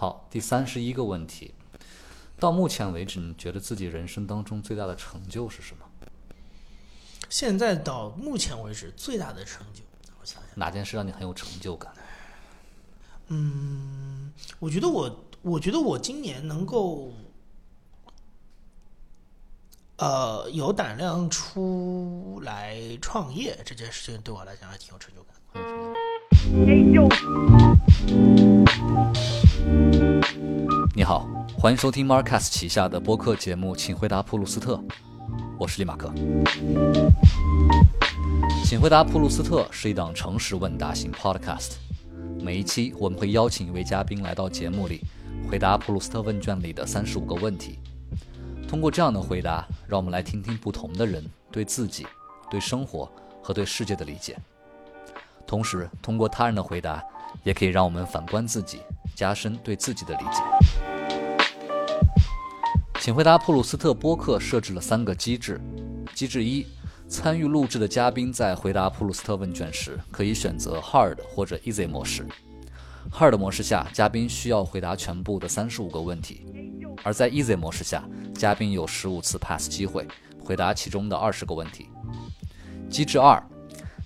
好，第三十一个问题，到目前为止，你觉得自己人生当中最大的成就是什么？现在到目前为止最大的成就，我想想，哪件事让你很有成就感？嗯，我觉得我，我觉得我今年能够，呃，有胆量出来创业这件事情，对我来讲还挺有成就感的。你好，欢迎收听 Marcus 旗下的播客节目，请回答普鲁斯特，我是利马克。请回答普鲁斯特是一档诚实问答型 Podcast，每一期我们会邀请一位嘉宾来到节目里，回答普鲁斯特问卷里的三十五个问题。通过这样的回答，让我们来听听不同的人对自己、对生活和对世界的理解。同时，通过他人的回答，也可以让我们反观自己，加深对自己的理解。请回答普鲁斯特播客设置了三个机制：机制一，参与录制的嘉宾在回答普鲁斯特问卷时，可以选择 Hard 或者 Easy 模式。Hard 模式下，嘉宾需要回答全部的三十五个问题；而在 Easy 模式下，嘉宾有十五次 Pass 机会，回答其中的二十个问题。机制二。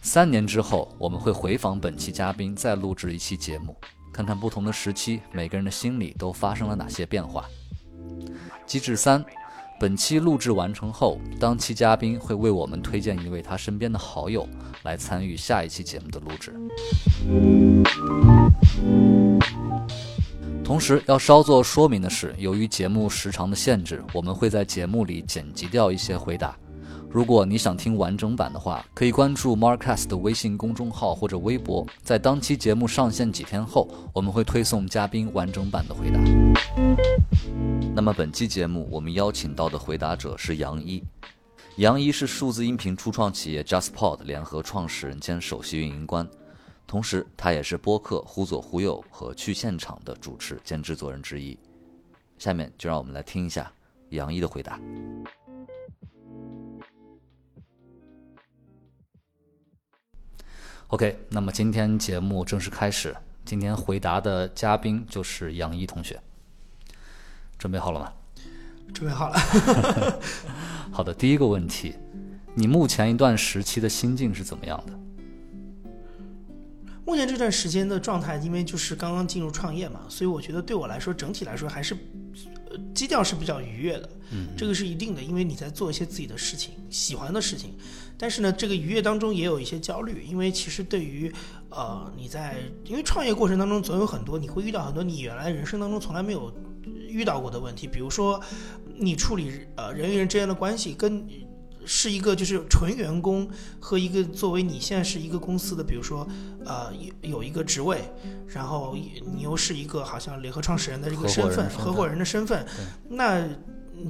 三年之后，我们会回访本期嘉宾，再录制一期节目，看看不同的时期每个人的心里都发生了哪些变化。机制三，本期录制完成后，当期嘉宾会为我们推荐一位他身边的好友来参与下一期节目的录制。同时要稍作说明的是，由于节目时长的限制，我们会在节目里剪辑掉一些回答。如果你想听完整版的话，可以关注 Marcus 的微信公众号或者微博，在当期节目上线几天后，我们会推送嘉宾完整版的回答。那么本期节目我们邀请到的回答者是杨一，杨一是数字音频初创企业 JustPod 联合创始人兼首席运营官，同时他也是播客《忽左忽右》和去现场的主持兼制作人之一。下面就让我们来听一下杨一的回答。OK，那么今天节目正式开始。今天回答的嘉宾就是杨一同学，准备好了吗？准备好了。好的，第一个问题，你目前一段时期的心境是怎么样的？目前这段时间的状态，因为就是刚刚进入创业嘛，所以我觉得对我来说，整体来说还是。基调是比较愉悦的，嗯，这个是一定的，因为你在做一些自己的事情，喜欢的事情。但是呢，这个愉悦当中也有一些焦虑，因为其实对于，呃，你在因为创业过程当中总有很多你会遇到很多你原来人生当中从来没有遇到过的问题，比如说你处理呃人与人之间的关系跟。是一个就是纯员工和一个作为你现在是一个公司的，比如说，呃，有有一个职位，然后你又是一个好像联合创始人的这个身份，合伙人的身份，那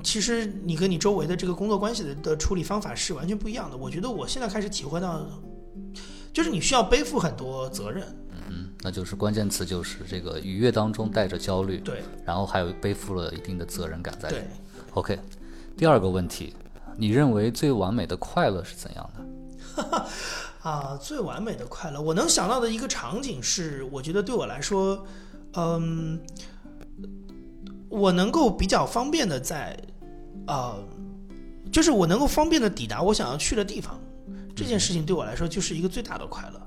其实你跟你周围的这个工作关系的的处理方法是完全不一样的。我觉得我现在开始体会到，就是你需要背负很多责任。嗯，那就是关键词就是这个愉悦当中带着焦虑，对，然后还有背负了一定的责任感在里。对，OK，第二个问题。你认为最完美的快乐是怎样的？啊，最完美的快乐，我能想到的一个场景是，我觉得对我来说，嗯，我能够比较方便的在，呃，就是我能够方便的抵达我想要去的地方，这件事情对我来说就是一个最大的快乐。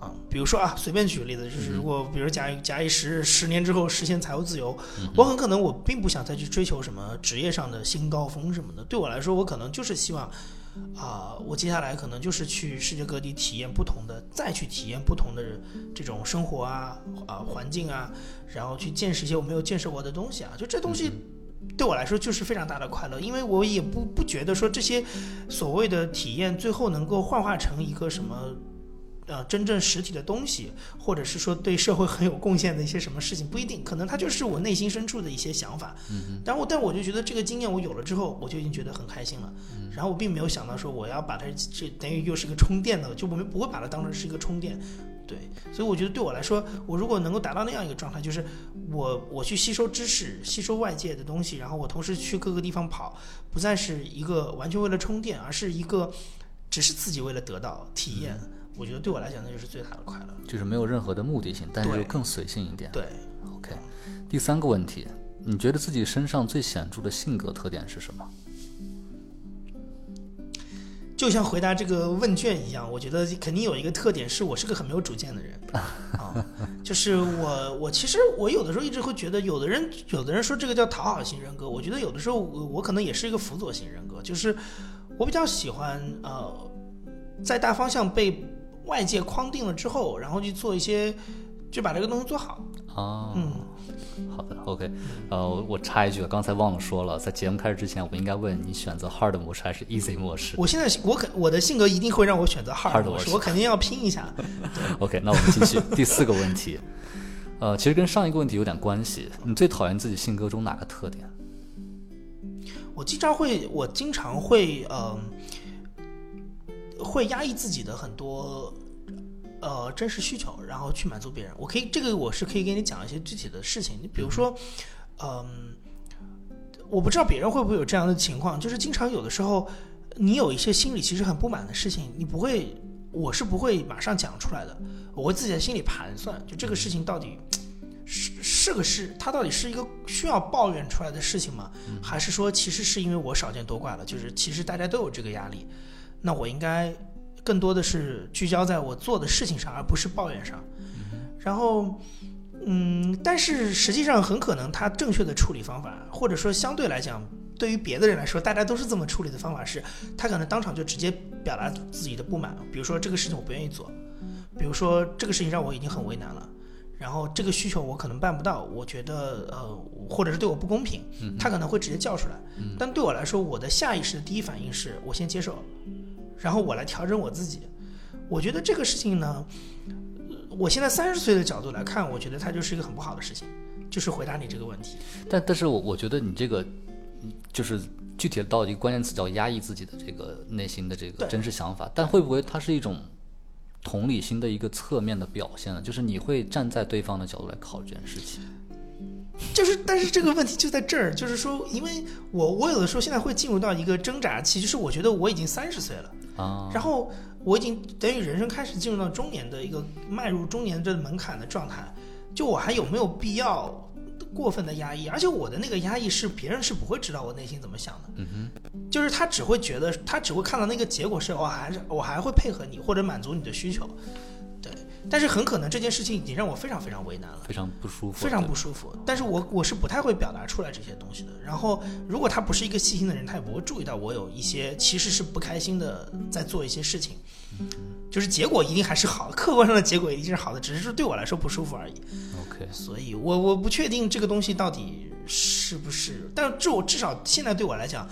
啊，比如说啊，随便举个例子，就是如果比如假假以时日，十年之后实现财务自由，我很可能我并不想再去追求什么职业上的新高峰什么的。对我来说，我可能就是希望，啊，我接下来可能就是去世界各地体验不同的，再去体验不同的这种生活啊啊环境啊，然后去见识一些我没有见识过的东西啊。就这东西对我来说就是非常大的快乐，因为我也不不觉得说这些所谓的体验最后能够幻化成一个什么。呃，真正实体的东西，或者是说对社会很有贡献的一些什么事情，不一定，可能它就是我内心深处的一些想法。嗯但我但我就觉得这个经验我有了之后，我就已经觉得很开心了。嗯。然后我并没有想到说我要把它这等于又是个充电的，就我们不会把它当成是一个充电。对。所以我觉得对我来说，我如果能够达到那样一个状态，就是我我去吸收知识，吸收外界的东西，然后我同时去各个地方跑，不再是一个完全为了充电，而是一个只是自己为了得到体验。我觉得对我来讲，那就是最大的快乐，就是没有任何的目的性，但是又更随性一点。对，OK。第三个问题，你觉得自己身上最显著的性格特点是什么？就像回答这个问卷一样，我觉得肯定有一个特点，是我是个很没有主见的人 啊。就是我，我其实我有的时候一直会觉得，有的人有的人说这个叫讨好型人格，我觉得有的时候我我可能也是一个辅佐型人格，就是我比较喜欢呃，在大方向被外界框定了之后，然后去做一些，就把这个东西做好。啊，嗯，好的，OK，呃，我插一句，刚才忘了说了，在节目开始之前，我应该问你选择 Hard 模式还是 Easy 模式我现在我肯我的性格一定会让我选择 Hard 模式，我肯定要拼一下。OK，那我们继续第四个问题，呃，其实跟上一个问题有点关系，你最讨厌自己性格中哪个特点？我经常会，我经常会，呃，会压抑自己的很多呃真实需求，然后去满足别人。我可以，这个我是可以给你讲一些具体的事情。你比如说，嗯、我不知道别人会不会有这样的情况，就是经常有的时候，你有一些心里其实很不满的事情，你不会，我是不会马上讲出来的，我会自己在心里盘算，就这个事情到底。是是个事，它到底是一个需要抱怨出来的事情吗？还是说其实是因为我少见多怪了？就是其实大家都有这个压力，那我应该更多的是聚焦在我做的事情上，而不是抱怨上。然后，嗯，但是实际上很可能他正确的处理方法，或者说相对来讲，对于别的人来说，大家都是这么处理的方法是，他可能当场就直接表达自己的不满，比如说这个事情我不愿意做，比如说这个事情让我已经很为难了。然后这个需求我可能办不到，我觉得呃，或者是对我不公平，他可能会直接叫出来。但对我来说，我的下意识的第一反应是我先接受，然后我来调整我自己。我觉得这个事情呢，呃我现在三十岁的角度来看，我觉得它就是一个很不好的事情。就是回答你这个问题，但但是我我觉得你这个，嗯就是具体到一个关键词叫压抑自己的这个内心的这个真实想法，但会不会它是一种同理心的一个侧面的表现呢？就是你会站在对方的角度来考虑这件事情。就是，但是这个问题就在这儿，就是说，因为我我有的时候现在会进入到一个挣扎期，就是我觉得我已经三十岁了，啊，然后我已经等于人生开始进入到中年的一个迈入中年这门槛的状态，就我还有没有必要过分的压抑？而且我的那个压抑是别人是不会知道我内心怎么想的，嗯哼，就是他只会觉得他只会看到那个结果是我还是我还会配合你或者满足你的需求，对，但是很可能这件事情已经让我非常非常为难了。非常不舒服，非常不舒服，但是我我是不太会表达出来这些东西的。然后，如果他不是一个细心的人，他也不会注意到我有一些其实是不开心的，在做一些事情。就是结果一定还是好，客观上的结果一定是好的，只是说对我来说不舒服而已。OK，所以我我不确定这个东西到底是不是，但至我至少现在对我来讲，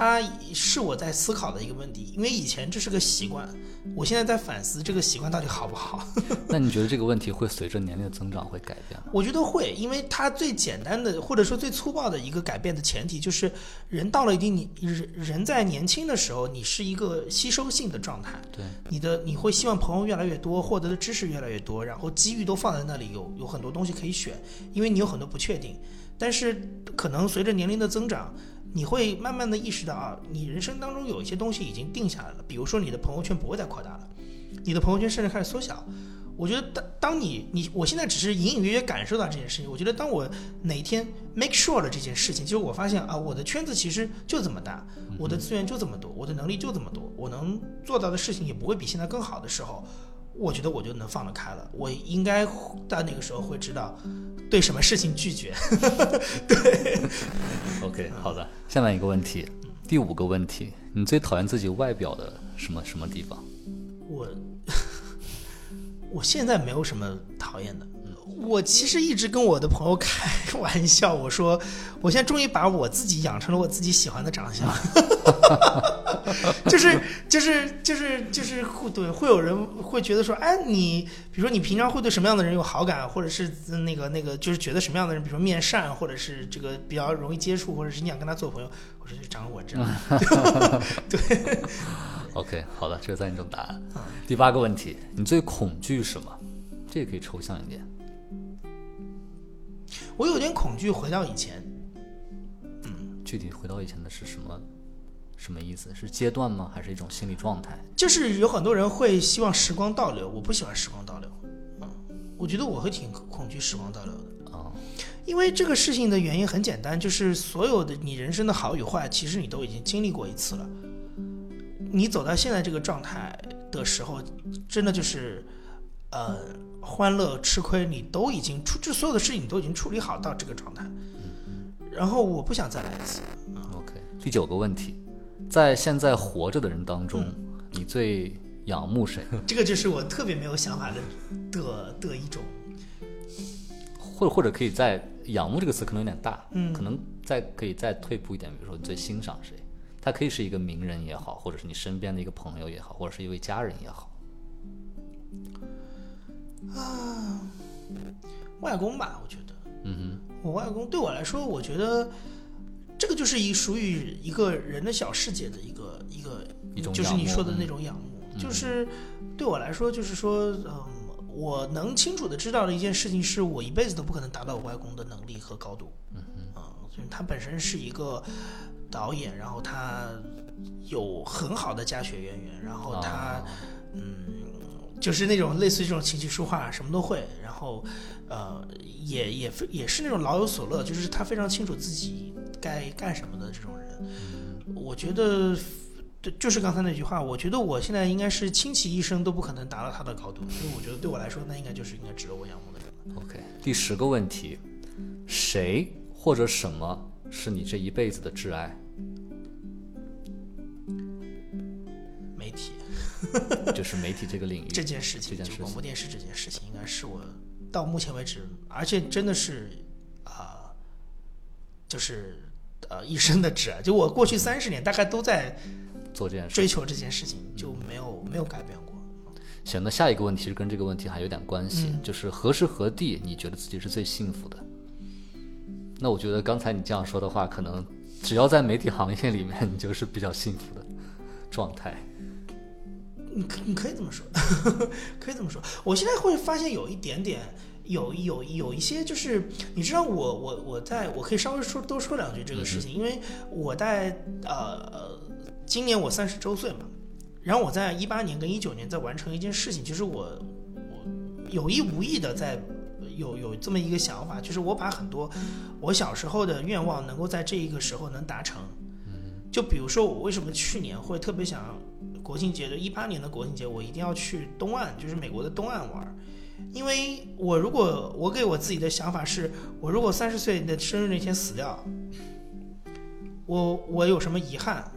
它是我在思考的一个问题，因为以前这是个习惯，我现在在反思这个习惯到底好不好。那你觉得这个问题会随着年龄的增长会改变吗？我觉得会，因为它最简单的或者说最粗暴的一个改变的前提就是，人到了一定年人人在年轻的时候，你是一个吸收性的状态，对，你的你会希望朋友越来越多，获得的知识越来越多，然后机遇都放在那里，有有很多东西可以选，因为你有很多不确定。但是可能随着年龄的增长，你会慢慢的意识到啊，你人生当中有一些东西已经定下来了，比如说你的朋友圈不会再扩大了，你的朋友圈甚至开始缩小。我觉得当当你你我现在只是隐隐约约感受到这件事情，我觉得当我哪一天 make sure 了这件事情，就是我发现啊，我的圈子其实就这么大，我的资源就这么多，我的能力就这么多，我能做到的事情也不会比现在更好的时候，我觉得我就能放得开了。我应该到那个时候会知道对什么事情拒绝。对 OK，好的。下面一个问题，第五个问题，你最讨厌自己外表的什么什么地方？我 我现在没有什么讨厌的。我其实一直跟我的朋友开玩笑，我说我现在终于把我自己养成了我自己喜欢的长相，就是就是就是就是会对会有人会觉得说，哎，你比如说你平常会对什么样的人有好感，或者是那个那个就是觉得什么样的人，比如说面善，或者是这个比较容易接触，或者是你想跟他做朋友，我说就长我这样。对 OK，好的，这是三种答案。第八个问题，你最恐惧什么？这个可以抽象一点。我有点恐惧回到以前，嗯具体回到以前的是什么什么意思？是阶段吗？还是一种心理状态？就是有很多人会希望时光倒流，我不喜欢时光倒流。嗯，我觉得我会挺恐惧时光倒流的，啊、因为这个事情的原因很简单，就是所有的你人生的好与坏，其实你都已经经历过一次了。你走到现在这个状态的时候，真的就是，呃，欢乐、吃亏，你都已经处，这所有的事情你都已经处理好到这个状态。然后我不想再来一次。OK，第九个问题，在现在活着的人当中，嗯你最仰慕谁？这个就是我特别没有想法的的的一种。或者或者可以再仰慕这个词可能有点大，嗯可能再可以再退步一点，比如说你最欣赏谁？他可以是一个名人也好，或者是你身边的一个朋友也好，或者是一位家人也好。外公吧，我觉得。嗯哼我外公对我来说，我觉得这个就是一属于一个人的小世界的一个一个，一种就是你说的那种仰慕。就是对我来说，就是说，嗯，我能清楚的知道的一件事情，是我一辈子都不可能达到我外公的能力和高度。嗯哼，啊，所以他本身是一个导演，然后他有很好的家学渊源，然后哼，他。啊就是那种类似于这种琴棋书画什么都会，然后，呃，也也非也是那种老有所乐，就是他非常清楚自己该干什么的这种人。我觉得，对，就是刚才那句话，我觉得我现在应该是倾其一生都不可能达到他的高度，所以我觉得对我来说，那应该就是应该值得我仰慕的人了。OK，第十个问题，谁或者什么是你这一辈子的挚爱？就是媒体这个领域。这件事情，就这件事情广播电视这件事情，应该是我到目前为止，而且真的是啊、就是呃一生的挚爱。就我过去三十年大概都在做这件事。追求这件事情，就没有没有改变过。行，那下一个问题是跟这个问题还有点关系，嗯就是何时何地你觉得自己是最幸福的？那我觉得刚才你这样说的话，可能只要在媒体行业里面，你就是比较幸福的状态。你可你可以这么说，可以这么说。我现在会发现有一点点，有有有一些就是，你知道我我我在我可以稍微说多说两句这个事情，因为我在呃今年我三十周岁嘛，然后我在一八年跟一九年在完成一件事情，就是我我有意无意的在有有这么一个想法，就是我把很多我小时候的愿望能够在这一个时候能达成。就比如说我为什么去年会特别想国庆节，就一八年的国庆节，我一定要去东岸，就是美国的东岸玩。因为我如果我给我自己的想法是，我如果三十岁的生日那天死掉，我我有什么遗憾？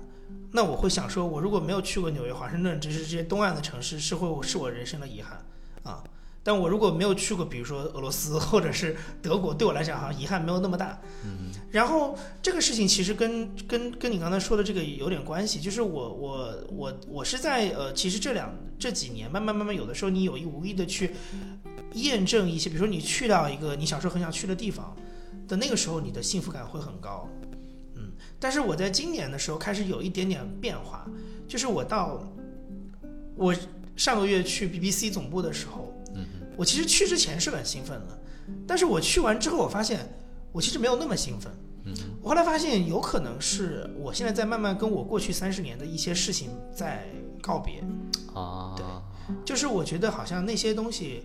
那我会想说，我如果没有去过纽约、华盛顿，只是这些东岸的城市，是会是我人生的遗憾。但我如果没有去过，比如说俄罗斯或者是德国，对我来讲好像遗憾没有那么大。嗯然后这个事情其实跟跟跟你刚才说的这个有点关系，就是我我我我是在呃，其实这两这几年慢慢慢慢，有的时候你有意无意的去验证一些，比如说你去到一个你小时候很想去的地方的那个时候，你的幸福感会很高，嗯。但是我在今年的时候开始有一点点变化，就是我到我上个月去 BBC 总部的时候，我其实去之前是很兴奋的，但是我去完之后，我发现我其实没有那么兴奋。嗯我后来发现，有可能是我现在在慢慢跟我过去三十年的一些事情在告别，啊，对就是我觉得好像那些东西，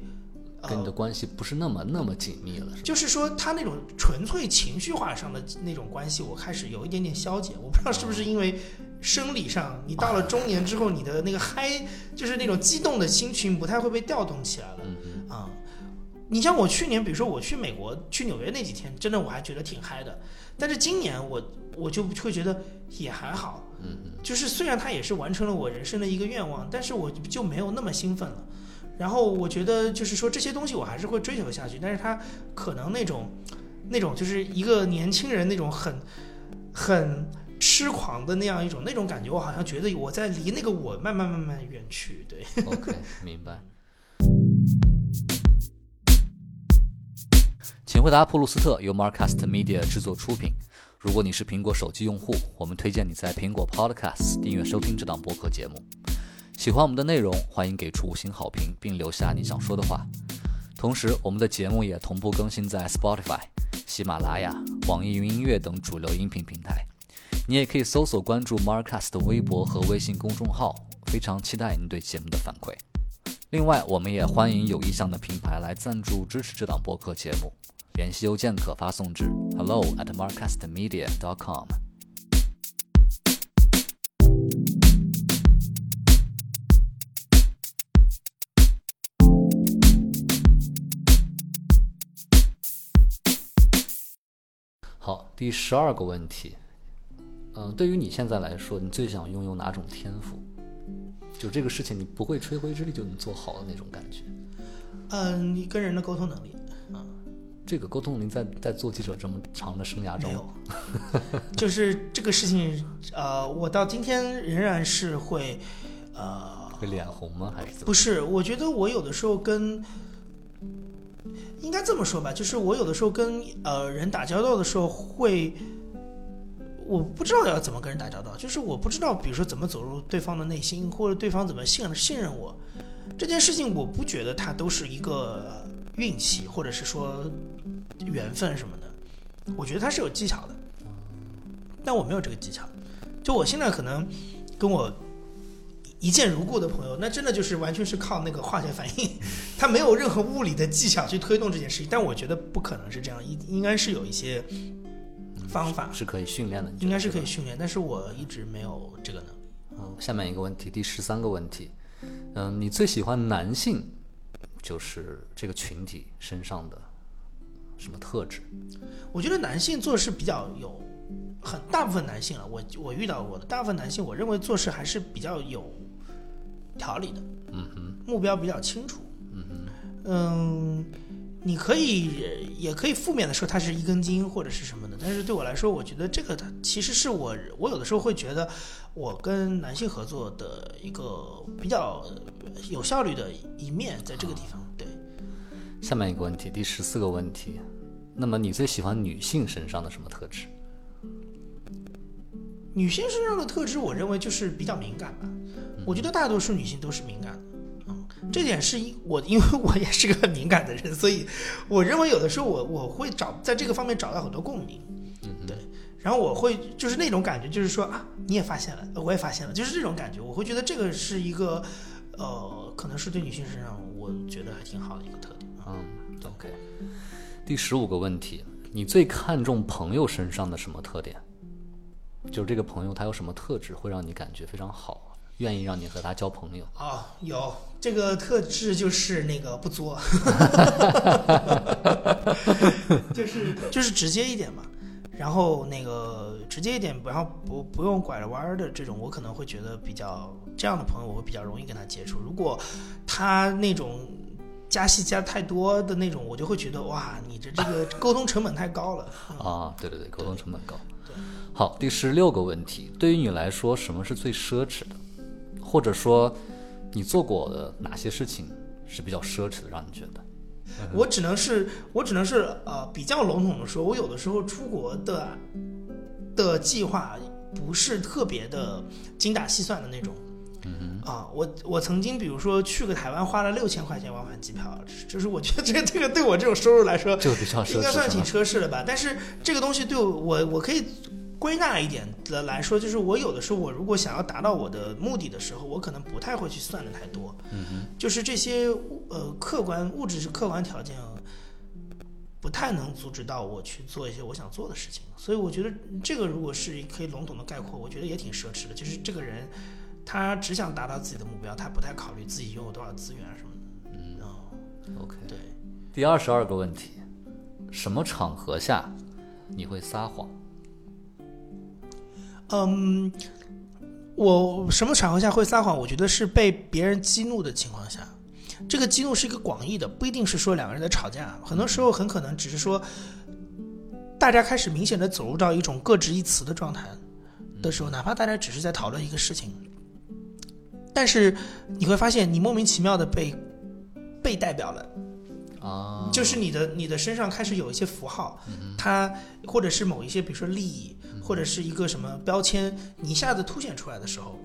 呃，跟你的关系不是那么那么紧密了，是？就是说他那种纯粹情绪化上的那种关系，我开始有一点点消解。我不知道是不是因为生理上，你到了中年之后，你的那个嗨，就是那种激动的心情不太会被调动起来了。嗯啊、你像我去年，比如说我去美国、去纽约那几天，真的我还觉得挺嗨的。但是今年我我就会觉得也还好，嗯嗯就是虽然它也是完成了我人生的一个愿望，但是我就没有那么兴奋了。然后我觉得就是说这些东西我还是会追求下去，但是它可能那种那种就是一个年轻人那种很很痴狂的那样一种那种感觉，我好像觉得我在离那个我慢慢慢慢远去。对，，OK，明白。请回答普鲁斯特由 Marcast Media 制作出品。如果你是苹果手机用户，我们推荐你在苹果 Podcast 订阅收听这档播客节目。喜欢我们的内容，欢迎给出五星好评，并留下你想说的话。同时，我们的节目也同步更新在 Spotify、喜马拉雅、网易云音乐等主流音频平台。你也可以搜索关注 Marcast 的微博和微信公众号，非常期待您对节目的反馈。另外，我们也欢迎有意向的品牌来赞助支持这档播客节目。联系邮件可发送至 hello at markcastmedia dot com。好，第十二个问题，嗯、对于你现在来说，你最想拥有哪种天赋？就这个事情，你不会吹灰之力就能做好的那种感觉。嗯，你跟人的沟通能力这个沟通您在在做记者这么长的生涯中没，有，就是这个事情，呃，我到今天仍然是会，呃，会脸红吗？还是怎么？不是，我觉得我有的时候跟，应该这么说吧，就是我有的时候跟呃人打交道的时候会，我不知道要怎么跟人打交道，就是我不知道，比如说怎么走入对方的内心，或者对方怎么信信任我，这件事情我不觉得它都是一个运气，或者是说缘分什么的，我觉得它是有技巧的，但我没有这个技巧，就我现在可能跟我。一见如故的朋友，那真的就是完全是靠那个化学反应，他没有任何物理的技巧去推动这件事情。但我觉得不可能是这样，应应该是有一些方法，是可以训练的，应该是可以训练，但是我一直没有这个能力。嗯，下面一个问题，第十三个问题，嗯，你最喜欢男性，就是这个群体身上的什么特质？我觉得男性做事比较有，很大部分男性啊，我我遇到过的大部分男性，我认为做事还是比较有条理的，嗯哼，目标比较清楚。嗯哼，嗯，你可以也可以负面的说它是一根筋或者是什么的，但是对我来说，我觉得这个它其实是我我有的时候会觉得我跟男性合作的一个比较有效率的一面，在这个地方。对，下面一个问题，第十四个问题，那么你最喜欢女性身上的什么特质？女性身上的特质，我认为就是比较敏感吧。我觉得大多数女性都是敏感的。嗯，这点是因我，因为我也是个很敏感的人，所以我认为有的时候我我会找在这个方面找到很多共鸣。嗯对，然后我会就是那种感觉，就是说啊，你也发现了，我也发现了，就是这种感觉，我会觉得这个是一个，呃，可能是对女性身上我觉得还挺好的一个特点。嗯，OK。第十五个问题，你最看重朋友身上的什么特点？就是这个朋友他有什么特质会让你感觉非常好，愿意让你和他交朋友？哦，有这个特质就是那个不作，就是就是直接一点嘛。然后那个直接一点，然后不不用拐着弯儿的这种，我可能会觉得比较这样的朋友，我会比较容易跟他接触。如果他那种加戏加太多的那种，我就会觉得哇，你的这个沟通成本太高了。啊，对对对，沟通成本高。好，第十六个问题，对于你来说，什么是最奢侈的？或者说，你做过的哪些事情是比较奢侈的，让你觉得？我只能是，我只能是呃比较笼统的说，我有的时候出国的的计划不是特别的精打细算的那种。嗯啊，我我曾经比如说去个台湾花了六千块钱往返机票，就是我觉得 这个这个对我这种收入来说哼，，这个比较奢侈，应该算挺奢侈的吧。但是这个东西对我我我可以归纳一点的来说，就是我有的时候我如果想要达到我的目的的时候，我可能不太会去算的太多。嗯哼，就是这些呃客观物质是客观条件，不太能阻止到我去做一些我想做的事情。所以我觉得这个如果是可以笼统的概括，我觉得也挺奢侈的。就是这个人他只想达到自己的目标，他不太考虑自己拥有多少资源啊什么的。嗯哦，，OK。对，第二十二个问题，什么场合下你会撒谎？嗯，我什么场合下会撒谎？我觉得是被别人激怒的情况下。这个激怒是一个广义的，不一定是说两个人在吵架，很多时候很可能只是说，大家开始明显的走入到一种各执一词的状态的时候，哪怕大家只是在讨论一个事情，但是你会发现你莫名其妙的被被代表了。啊，就是你的你的身上开始有一些符号，它或者是某一些，比如说利益，或者是一个什么标签，你一下子凸显出来的时候，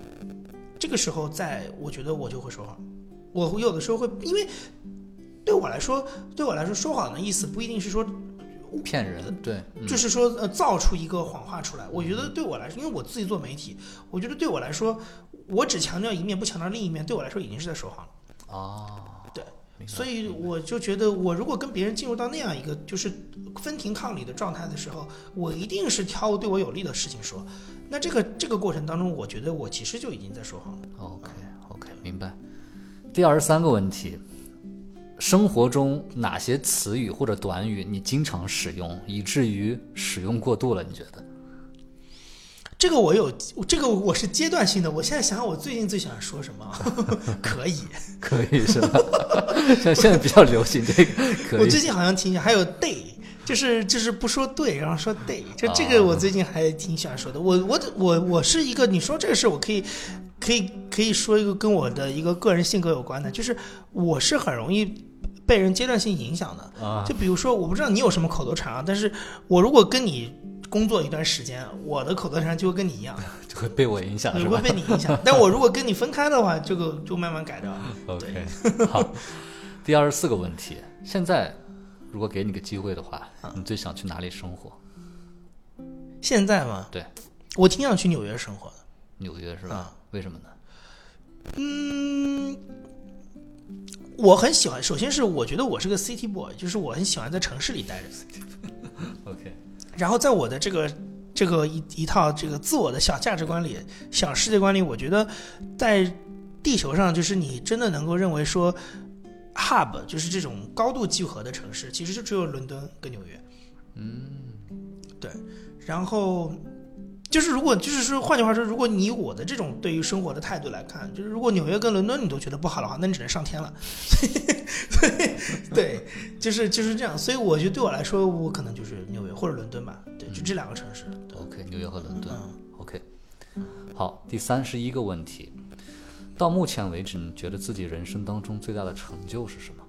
这个时候在我觉得我就会说谎，我有的时候会，因为对我来说，对我来说说谎的意思不一定是说骗人，对，嗯就是说呃造出一个谎话出来。我觉得对我来说，因为我自己做媒体，我觉得对我来说，我只强调一面不强调另一面，对我来说已经是在说谎了。啊，明白所以我就觉得，我如果跟别人进入到那样一个就是分庭抗礼的状态的时候，我一定是挑对我有利的事情说。那这个这个过程当中，我觉得我其实就已经在说谎了。OK OK，明白。第二十三个问题，生活中哪些词语或者短语你经常使用，以至于使用过度了？你觉得？这个我有，这个我是阶段性的。我现在想想，我最近最喜欢说什么？可以，可以是吧？像现在比较流行这个，可以。我最近好像挺喜欢，还有 day，就是就是不说对，然后说 day，就这个我最近还挺喜欢说的。我我我我是一个，你说这个事，我可以可以可以说一个跟我的一个个人性格有关的，就是我是很容易被人阶段性影响的。啊，就比如说，我不知道你有什么口头禅啊，但是我如果跟你工作一段时间，我的口头禅就会跟你一样，就会被我影响也会被你影响。但我如果跟你分开的话，这个就慢慢改掉。？OK，好。第二十四个问题，现在如果给你个机会的话，你最想去哪里生活？现在吗，对，我挺想去纽约生活的。纽约是吧？啊为什么呢？嗯，我很喜欢。首先是我觉得我是个 city boy，就是我很喜欢在城市里待着。OK，然后在我的这个这个一一套这个自我的小价值观里、小世界观里，我觉得在地球上，就是你真的能够认为说 hub 就是这种高度聚合的城市，其实就只有伦敦跟纽约。嗯，对。然后就是如果就是说，换句话说，如果你以我的这种对于生活的态度来看，就是如果纽约跟伦敦你都觉得不好的话，那你只能上天了。对，就是就是这样。所以我觉得对我来说，我可能就是纽约或者伦敦吧。对，就这两个城市。对 OK，纽约和伦敦。嗯 OK，好，第三十一个问题，到目前为止，你觉得自己人生当中最大的成就是什么？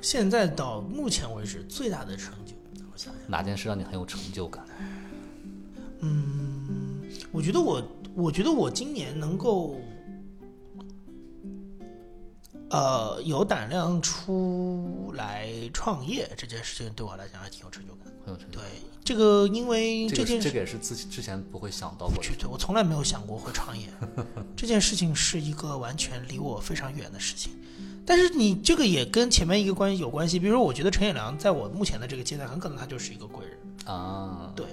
现在到目前为止最大的成就，我想想，哪件事让你很有成就感？我觉得我，我觉得我今年能够，呃，有胆量出来创业这件事情，对我来讲还挺有成就感。很有成就对。这个，因为这件事是这个也是自己之前不会想到过的。对，我从来没有想过会创业，这件事情是一个完全离我非常远的事情。但是你这个也跟前面一个关系有关系，比如说，我觉得陈也良在我目前的这个阶段，很可能他就是一个贵人。啊，对，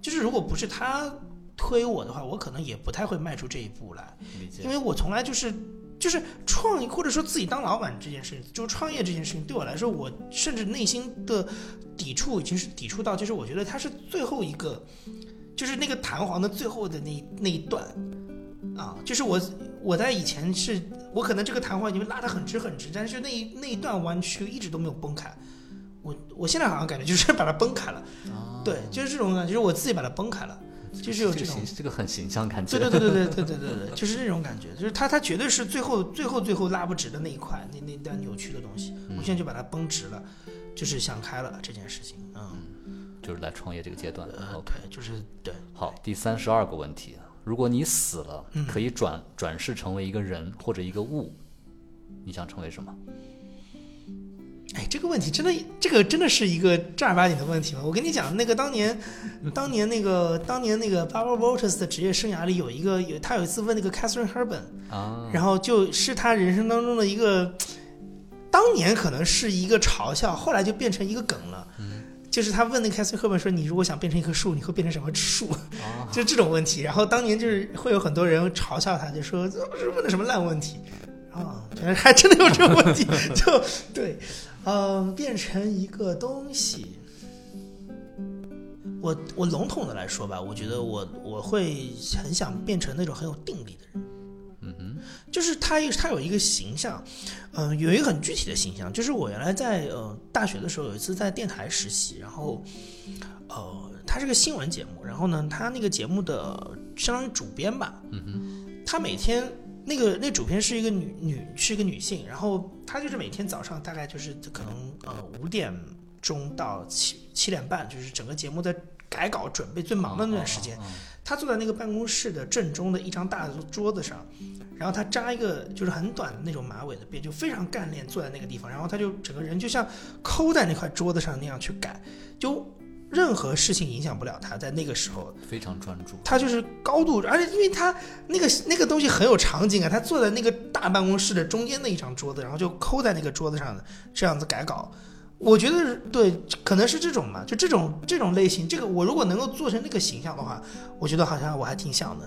就是如果不是他推我的话，我可能也不太会迈出这一步来，因。为我从来就是就是创业或者说自己当老板这件事，就是创业这件事情对我来说，我甚至内心的抵触已经是抵触到，就是我觉得它是最后一个，就是那个弹簧的最后的那那一段啊，就是我我在以前是我可能这个弹簧已经拉得很直很直，但是那一那一段弯曲一直都没有崩开。我我现在好像感觉就是把它崩开了，啊，对，就是这种感觉，就是我自己把它崩开了，就是有这种这个很形象感觉。对对对对对对对对对，就是这种感觉，就是它它绝对是最后最后最后拉不直的那一块，那那段扭曲的东西，我现在就把它绷直了，就是想开了这件事情，嗯，就是来创业这个阶段。呃 OK，对，就是对，好，第三十二个问题，如果你死了，嗯可以转转世成为一个人或者一个物，你想成为什么？哎，这个问题真的，这个真的是一个正儿八经的问题吗？我跟你讲，那个当年，当年那个当年那个 Barbara Walters 的职业生涯里有一个，有他有一次问那个 Catherine Herben，啊，然后就是他人生当中的一个，当年可能是一个嘲笑，后来就变成一个梗了。就是他问那个凯瑟赫本说：“你如果想变成一棵树，你会变成什么树？”啊 就这种问题。然后当年就是会有很多人嘲笑他，就说这不是问的什么烂问题啊，原来还真的有这个问题。就对，嗯、变成一个东西。我我笼统的来说吧，我觉得我我会很想变成那种很有定力的人。嗯哼，就是他他有一个形象，嗯、有一个很具体的形象，就是我原来在呃大学的时候有一次在电台实习，然后呃它是个新闻节目，然后呢他那个节目的相当于主编吧，嗯哼，他每天那个那主编是一个女女是一个女性，然后她就是每天早上大概就是可能呃五点钟到七七点半，就是整个节目在改稿准备最忙的那段时间，啊，啊啊他坐在那个办公室的正中的一张大桌子上，然后她扎一个就是很短的那种马尾的辫，就非常干练，坐在那个地方，然后她就整个人就像抠在那块桌子上那样去改，就任何事情影响不了他，在那个时候，非常专注。他就是高度，而且因为他那个那个东西很有场景啊，他坐在那个大办公室的中间的一张桌子，然后就抠在那个桌子上的这样子改稿。我觉得对，可能是这种嘛，就这种这种类型，这个我如果能够做成那个形象的话，我觉得好像我还挺像的，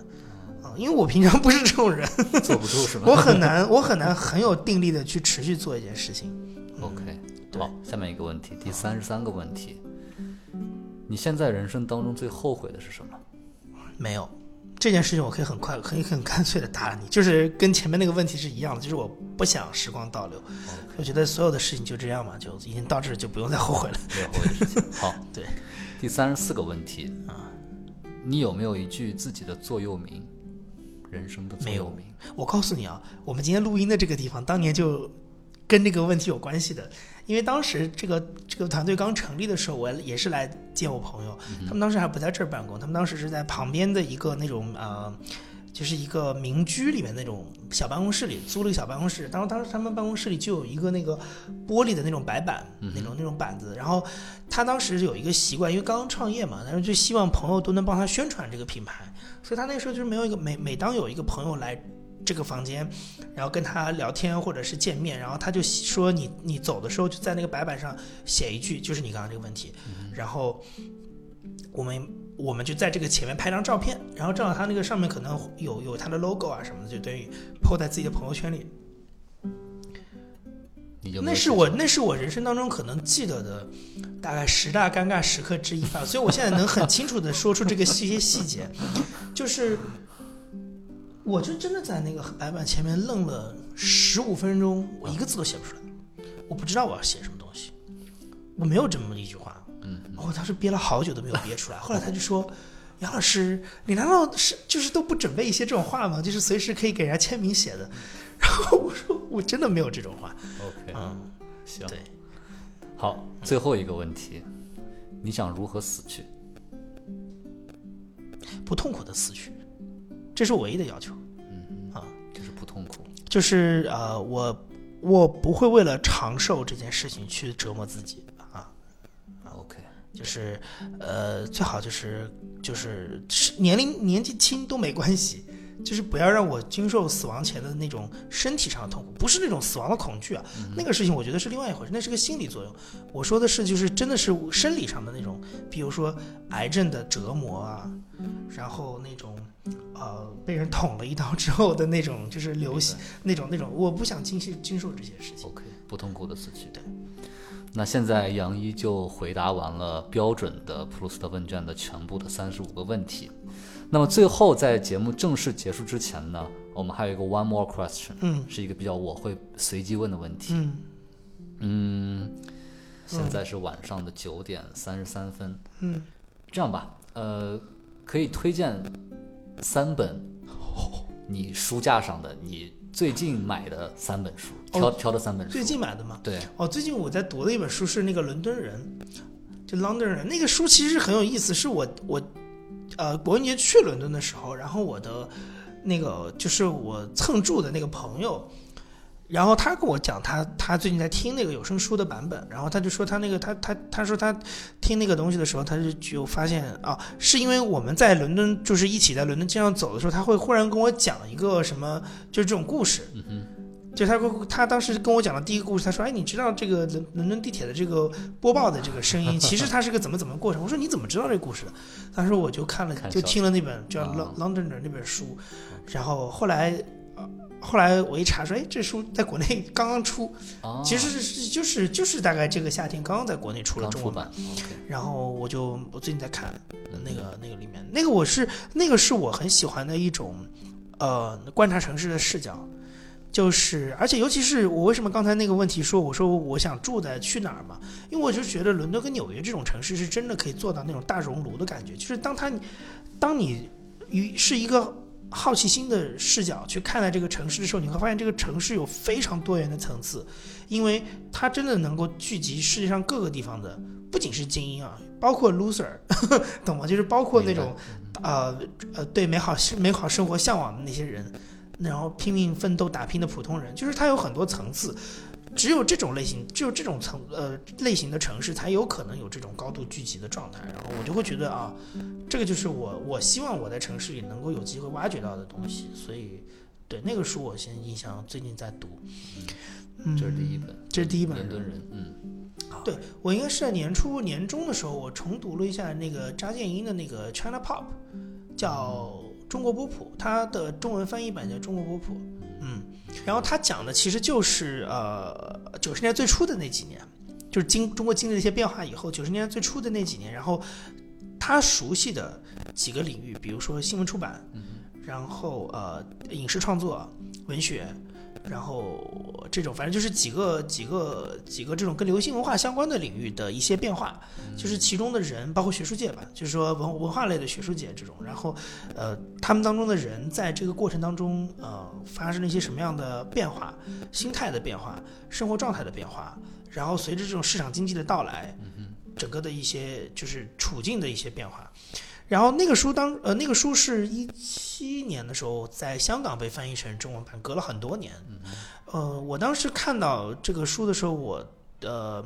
啊，因为我平常不是这种人，坐不住是吧？我很难，我很难很有定力的去持续做一件事情。OK，好，下面一个问题，第三十三个问题，你现在人生当中最后悔的是什么？没有。这件事情我可以很快、可以很干脆的答你，就是跟前面那个问题是一样的，就是我不想时光倒流。我觉得所有的事情就这样嘛，就已经到这就不用再后悔了。没有后悔的事情。好，对。第三十四个问题啊，你有没有一句自己的座右铭？人生的座右铭？我告诉你啊，我们今天录音的这个地方，当年就跟这个问题有关系的。因为当时这个这个团队刚成立的时候，我也是来见我朋友，他们当时还不在这儿办公，他们当时是在旁边的一个那种呃，就是一个民居里面那种小办公室里租了一个小办公室。当时当时他们办公室里就有一个那个玻璃的那种白板，那种那种板子。然后他当时有一个习惯，因为刚刚创业嘛，然后就希望朋友都能帮他宣传这个品牌，所以他那时候就是没有一个每每当有一个朋友来。这个房间，然后跟他聊天或者是见面，然后他就说你你走的时候就在那个白板上写一句，就是你刚刚这个问题，然后我们我们就在这个前面拍张照片，然后正好他那个上面可能有有他的 logo 啊什么的，就等于 po 在自己的朋友圈里。那是我那是我人生当中可能记得的大概十大尴尬时刻之一吧，所以我现在能很清楚的说出这个一些细节，就是。我就真的在那个白板前面愣了十五分钟，我一个字都写不出来，我不知道我要写什么东西，我没有这么一句话，嗯，我当时憋了好久都没有憋出来。后来他就说：“杨老师，你难道是就是都不准备一些这种话吗？就是随时可以给人家签名写的。”然后我说：“我真的没有这种话。”OK，嗯，行，对，好，最后一个问题，你想如何死去？不痛苦的死去。这是唯一的要求，嗯啊，就是不痛苦，就是呃，我我不会为了长寿这件事情去折磨自己啊，OK，就是呃，最好就是就是年龄年纪轻都没关系。就是不要让我经受死亡前的那种身体上的痛苦，不是那种死亡的恐惧啊，那个事情我觉得是另外一回事，那是个心理作用。我说的是，就是真的是生理上的那种，比如说癌症的折磨啊，然后那种呃被人捅了一刀之后的那种，就是流血那种那种，我不想经受经受这些事情。OK，不痛苦的死去。对。那现在杨一就回答完了标准的普鲁斯特问卷的全部的三十五个问题。那么最后，在节目正式结束之前呢，我们还有一个 one more question，嗯，是一个比较我会随机问的问题，嗯，嗯，现在是晚上的九点三十三分，嗯，这样吧，呃，可以推荐三本你书架上的你最近买的三本书，挑挑的三本书，最近买的吗？对，哦，最近我在读的一本书是那个伦敦人，就 London 人，那个书其实很有意思，是我我。呃，国庆节去伦敦的时候，然后我的那个就是我蹭住的那个朋友，然后他跟我讲，他他最近在听那个有声书的版本，然后他就说他那个他他他说他听那个东西的时候，他就就发现啊，是因为我们在伦敦就是一起在伦敦街上走的时候，他会忽然跟我讲一个什么，就是这种故事。嗯哼。就他他当时跟我讲的第一个故事，他说：“哎，你知道这个伦伦敦地铁的这个播报的这个声音，其实它是个怎么怎么过程？”我说：“你怎么知道这个故事的？”他说：“我就看了，就听了那本叫《Londoner 那本书，然后后来，后来我一查说，哎，这书在国内刚刚出，其实是就是就是大概这个夏天刚刚在国内出了中文版，然后我就我最近在看那个那个里面那个我是那个是我很喜欢的一种呃观察城市的视角。”就是，而且尤其是我为什么刚才那个问题说，我说我想住在去哪儿嘛？因为我就觉得伦敦跟纽约这种城市是真的可以做到那种大熔炉的感觉。就是当它，当你与是一个好奇心的视角去看待这个城市的时候，你会发现这个城市有非常多元的层次，因为它真的能够聚集世界上各个地方的，不仅是精英啊，包括 loser，懂吗？就是包括那种，呃呃，对美好美好生活向往的那些人。然后拼命奋斗打拼的普通人，就是它有很多层次，只有这种类型，只有这种层呃类型的城市才有可能有这种高度聚集的状态。然后我就会觉得啊，这个就是我我希望我在城市里能够有机会挖掘到的东西。所以，对那个书我现在印象最近在读，嗯，这是第一本，这是第一本伦敦人，嗯，对我应该是在年初年中的时候，我重读了一下那个扎建英的那个 China Pop，叫中国波普，它的中文翻译版叫中国波普，嗯，然后他讲的其实就是呃九十年代最初的那几年，就是经中国经历了一些变化以后，九十年代最初的那几年，然后他熟悉的几个领域，比如说新闻出版，然后呃影视创作、文学。然后这种反正就是几个几个几个这种跟流行文化相关的领域的一些变化，就是其中的人，包括学术界吧，就是说文文化类的学术界这种，然后呃他们当中的人在这个过程当中呃发生了一些什么样的变化，心态的变化，生活状态的变化，然后随着这种市场经济的到来，整个的一些就是处境的一些变化。然后那个书当呃那个书是一七年的时候在香港被翻译成中文版，隔了很多年。呃，我当时看到这个书的时候，我呃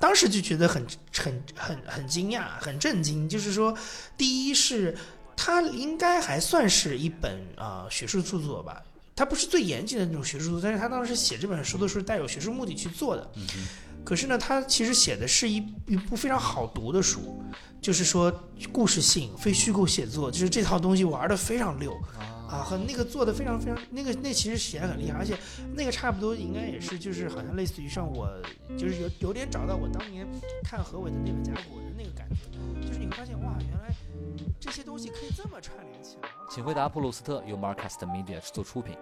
当时就觉得很很很很惊讶，很震惊。就是说，第一是它应该还算是一本啊学术著作吧，它不是最严谨的那种学术著作，但是他当时写这本书的时候带有学术目的去做的。可是呢，他其实写的是一一部非常好读的书。就是说，故事性、非虚构写作，就是这套东西玩的非常溜，啊，和那个做的非常非常，那个那其实写的很厉害，而且那个差不多应该也是，就是好像类似于像我，就是有有点找到我当年看何伟的那本《甲骨文》的那个感觉，就是你会发现，哇，原来这些东西可以这么串联起来。请回答普鲁斯特由 Marcast Media 制作出品。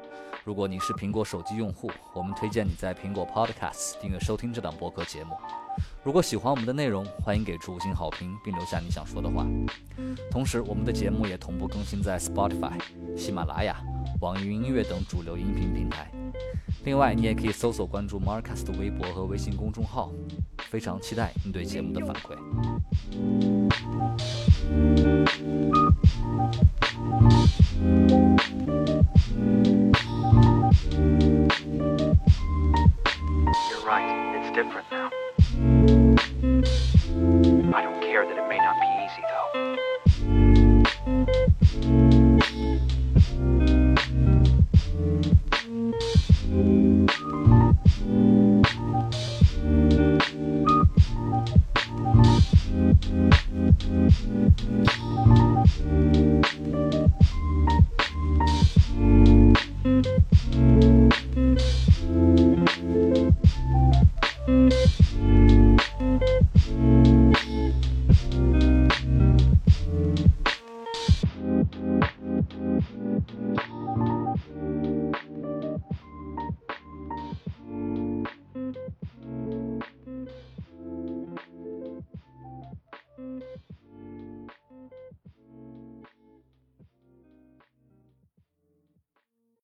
如果您是苹果手机用户，我们推荐你在苹果 Podcast 订阅收听这档播客节目。如果喜欢我们的内容，欢迎给出五星好评，并留下你想说的话。同时，我们的节目也同步更新在 Spotify、喜马拉雅、网易云音乐等主流音频平台。另外，你也可以搜索关注 Marcast 的微博和微信公众号。非常期待您对节目的反馈。